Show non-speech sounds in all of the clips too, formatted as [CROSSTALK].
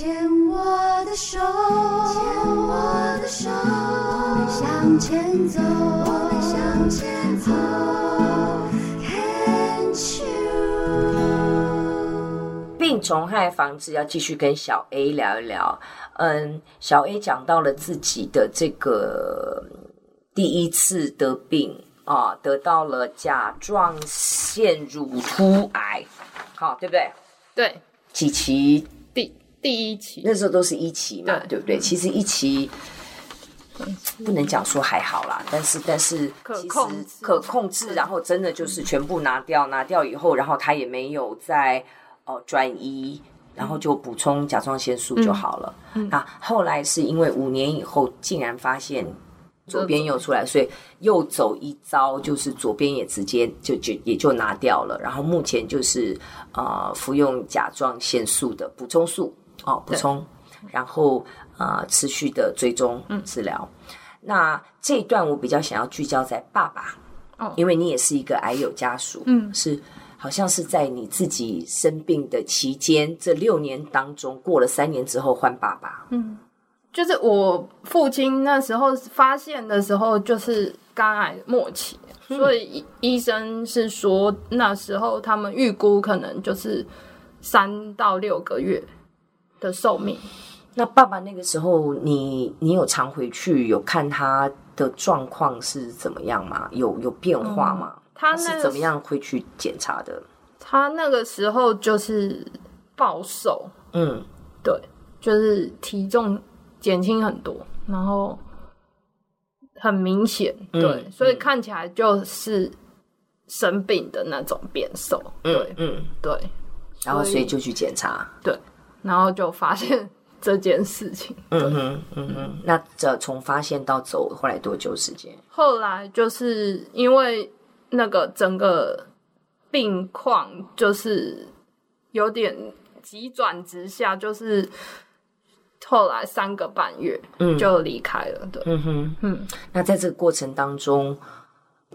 牵我的手，牵我的手，我们向前走，我们向前走。病虫害防治要继续跟小 A 聊一聊。嗯，小 A 讲到了自己的这个第一次得病啊，得到了甲状腺乳突癌，好，对不对？对，几期？第第一期，那时候都是一期嘛，对，对不对？嗯、其实一期不能讲说还好啦，但是但是可控，可控制，然后真的就是全部拿掉，拿掉以后，然后他也没有再哦转移，然后就补充甲状腺素就好了。嗯嗯、啊，后来是因为五年以后竟然发现。左边又出来，所以又走一遭，就是左边也直接就就也就拿掉了。然后目前就是呃服用甲状腺素的补充素哦，补充，然后呃持续的追踪治疗。嗯、那这一段我比较想要聚焦在爸爸，哦，因为你也是一个癌友家属，嗯，是好像是在你自己生病的期间，这六年当中过了三年之后换爸爸，嗯。就是我父亲那时候发现的时候，就是肝癌末期，嗯、所以医生是说那时候他们预估可能就是三到六个月的寿命。那爸爸那个时候你，你你有常回去有看他的状况是怎么样吗？有有变化吗？嗯、他，他是怎么样回去检查的？他那个时候就是暴瘦，嗯，对，就是体重。减轻很多，然后很明显，对，嗯、所以看起来就是生病的那种变瘦，嗯、对，嗯，对，然后所以就去检查，对，然后就发现这件事情，嗯哼，嗯哼，那这从发现到走后来多久时间？后来就是因为那个整个病况就是有点急转直下，就是。后来三个半月，嗯，就离开了。嗯、对，嗯哼，嗯。那在这个过程当中，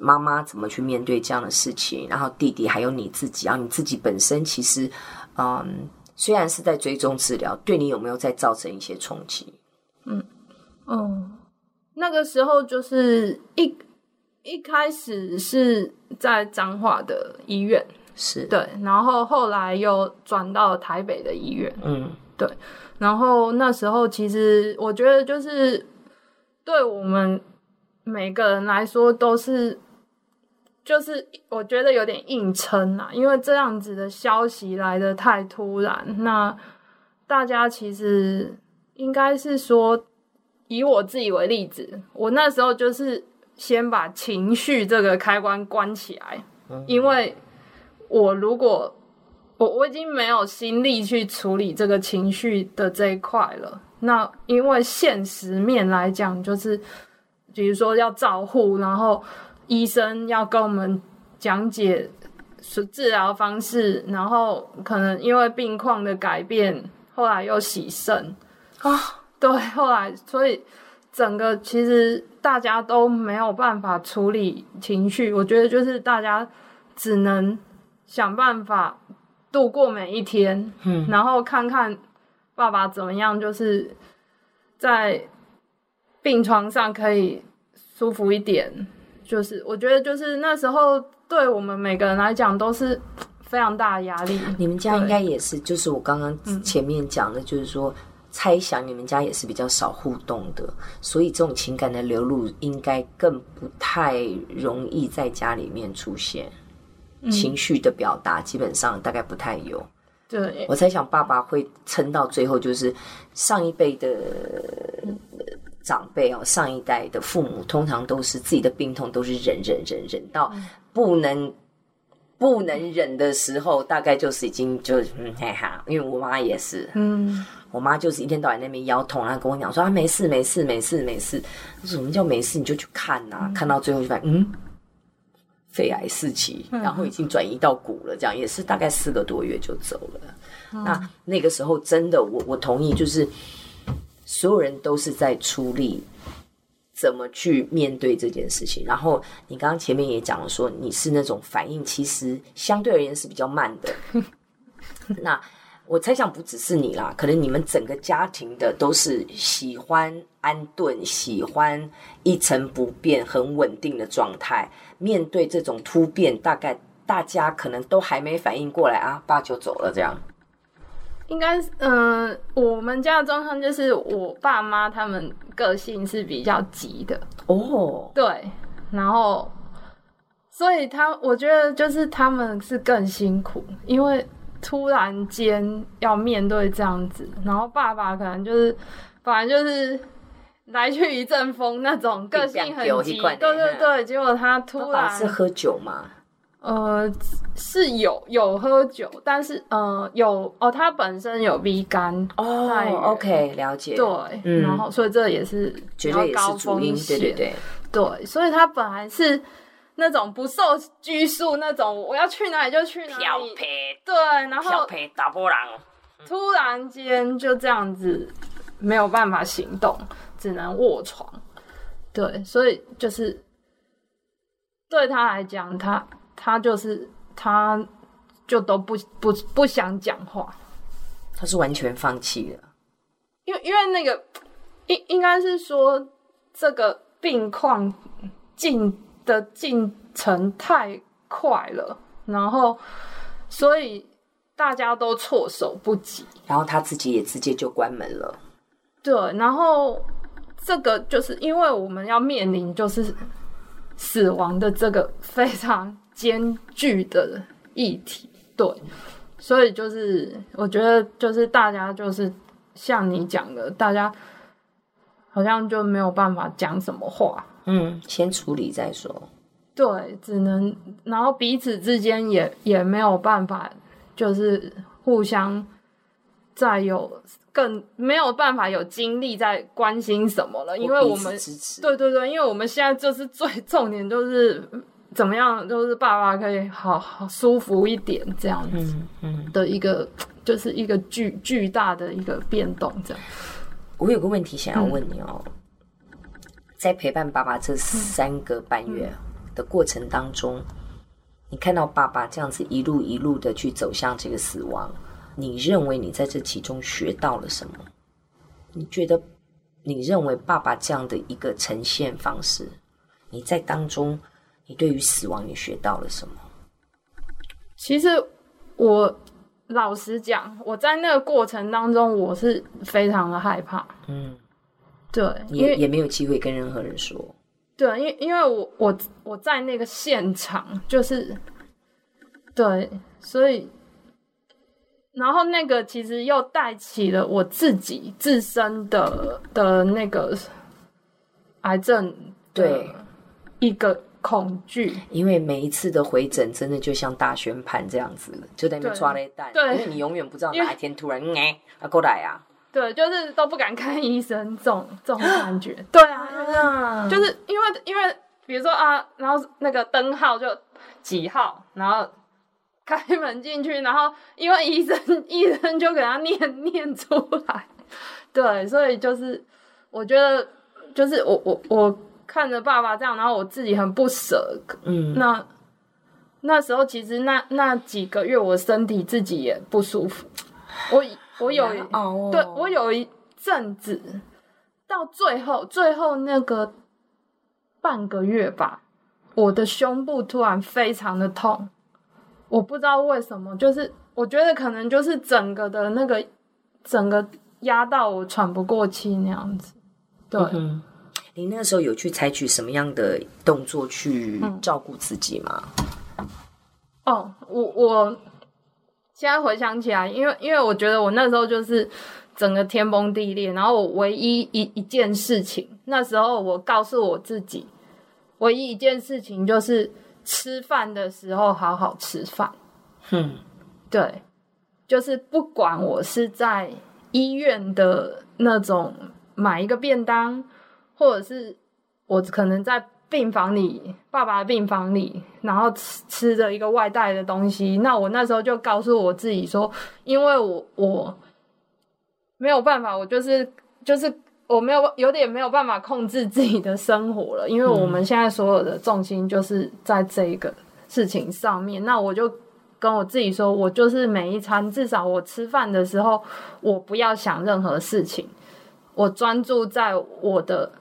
妈妈怎么去面对这样的事情？然后弟弟还有你自己，然后你自己本身其实，嗯，虽然是在追踪治疗，对你有没有再造成一些冲击？嗯，哦，那个时候就是一一开始是在彰化的医院，是对，然后后来又转到台北的医院，嗯，对。然后那时候，其实我觉得就是对我们每个人来说都是，就是我觉得有点硬撑啦，因为这样子的消息来的太突然。那大家其实应该是说，以我自己为例子，我那时候就是先把情绪这个开关关起来，因为我如果。我我已经没有心力去处理这个情绪的这一块了。那因为现实面来讲，就是比如说要照护，然后医生要跟我们讲解是治疗方式，然后可能因为病况的改变，后来又洗肾啊，对，后来所以整个其实大家都没有办法处理情绪。我觉得就是大家只能想办法。度过每一天，嗯，然后看看爸爸怎么样，就是在病床上可以舒服一点。就是我觉得，就是那时候对我们每个人来讲都是非常大的压力。你们家应该也是，就是我刚刚前面讲的，就是说、嗯、猜想你们家也是比较少互动的，所以这种情感的流露应该更不太容易在家里面出现。情绪的表达基本上大概不太有，对，我猜想爸爸会撑到最后，就是上一辈的长辈哦，上一代的父母通常都是自己的病痛都是忍忍忍忍到不能不能忍的时候，大概就是已经就嗯嘿哈，因为我妈也是，嗯，我妈就是一天到晚那边腰痛，然后跟我讲说啊没事没事没事没事，什么叫没事？你就去看呐，看到最后就发现嗯。肺癌四期，然后已经转移到骨了，这样也是大概四个多月就走了。嗯、那那个时候真的，我我同意，就是所有人都是在出力，怎么去面对这件事情。然后你刚刚前面也讲了，说你是那种反应其实相对而言是比较慢的。[LAUGHS] 那我猜想不只是你啦，可能你们整个家庭的都是喜欢安顿，喜欢一成不变、很稳定的状态。面对这种突变，大概大家可能都还没反应过来啊，爸就走了这样。应该是，嗯、呃，我们家的状况就是我爸妈他们个性是比较急的。哦，对，然后，所以他我觉得就是他们是更辛苦，因为突然间要面对这样子，然后爸爸可能就是反正就是来去一阵风那种个性很急，对对对，结果他突然是喝酒吗？呃，是有有喝酒，但是呃有哦，他本身有 V 肝哦，OK，了解，对，嗯、然后所以这也是绝对也是主因，对对对。对，所以他本来是那种不受拘束那种，我要去哪里就去哪里，漂皮，对，然后漂皮大波浪，突然间就这样子没有办法行动，只能卧床，对，所以就是对他来讲，他。他就是，他就都不不不想讲话，他是完全放弃了，因为因为那个应应该是说这个病况进的进程太快了，然后所以大家都措手不及，然后他自己也直接就关门了，对，然后这个就是因为我们要面临就是死亡的这个非常。艰巨的议题，对，所以就是我觉得就是大家就是像你讲的，大家好像就没有办法讲什么话，嗯，先处理再说，对，只能然后彼此之间也也没有办法，就是互相再有更没有办法有精力在关心什么了，因为我们对对对，因为我们现在就是最重点就是。怎么样？就是爸爸可以好好舒服一点，这样子，嗯，的一个、嗯、就是一个巨巨大的一个变动，这样。我有个问题想要问你哦，嗯、在陪伴爸爸这三个半月的过程当中，嗯、你看到爸爸这样子一路一路的去走向这个死亡，你认为你在这其中学到了什么？你觉得你认为爸爸这样的一个呈现方式，你在当中？你对于死亡，你学到了什么？其实我老实讲，我在那个过程当中，我是非常的害怕。嗯，对，也也没有机会跟任何人说。对，因为因为我我我在那个现场，就是对，所以然后那个其实又带起了我自己自身的的那个癌症，对一个。恐惧，因为每一次的回诊真的就像大宣判这样子，就在那边抓了一蛋，对，因为你永远不知道哪一天突然哎，啊过来啊，对，就是都不敢看医生，这种这种感觉，[LAUGHS] 对啊，就是因为因为比如说啊，然后那个灯号就几号，然后开门进去，然后因为医生 [LAUGHS] 医生就给他念念出来，对，所以就是我觉得就是我我我。看着爸爸这样，然后我自己很不舍。嗯，那那时候其实那那几个月，我身体自己也不舒服。我我有，oh. 对我有一阵子，到最后最后那个半个月吧，我的胸部突然非常的痛。我不知道为什么，就是我觉得可能就是整个的那个整个压到我喘不过气那样子。对。嗯你那个时候有去采取什么样的动作去照顾自己吗？嗯、哦，我我现在回想起来，因为因为我觉得我那时候就是整个天崩地裂，然后我唯一一一件事情，那时候我告诉我自己，唯一一件事情就是吃饭的时候好好吃饭。嗯，对，就是不管我是在医院的那种买一个便当。或者是我可能在病房里，爸爸的病房里，然后吃吃着一个外带的东西。那我那时候就告诉我自己说，因为我我没有办法，我就是就是我没有有点没有办法控制自己的生活了，因为我们现在所有的重心就是在这个事情上面。那我就跟我自己说，我就是每一餐，至少我吃饭的时候，我不要想任何事情，我专注在我的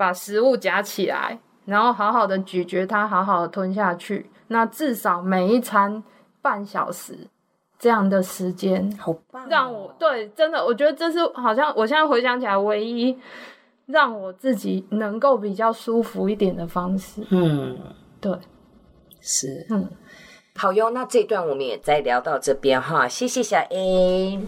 把食物夹起来，然后好好的咀嚼它，好好的吞下去。那至少每一餐半小时这样的时间，好棒哦！让我对真的，我觉得这是好像我现在回想起来唯一让我自己能够比较舒服一点的方式。嗯，对，是，嗯，好哟。那这段我们也再聊到这边哈，谢谢小 A。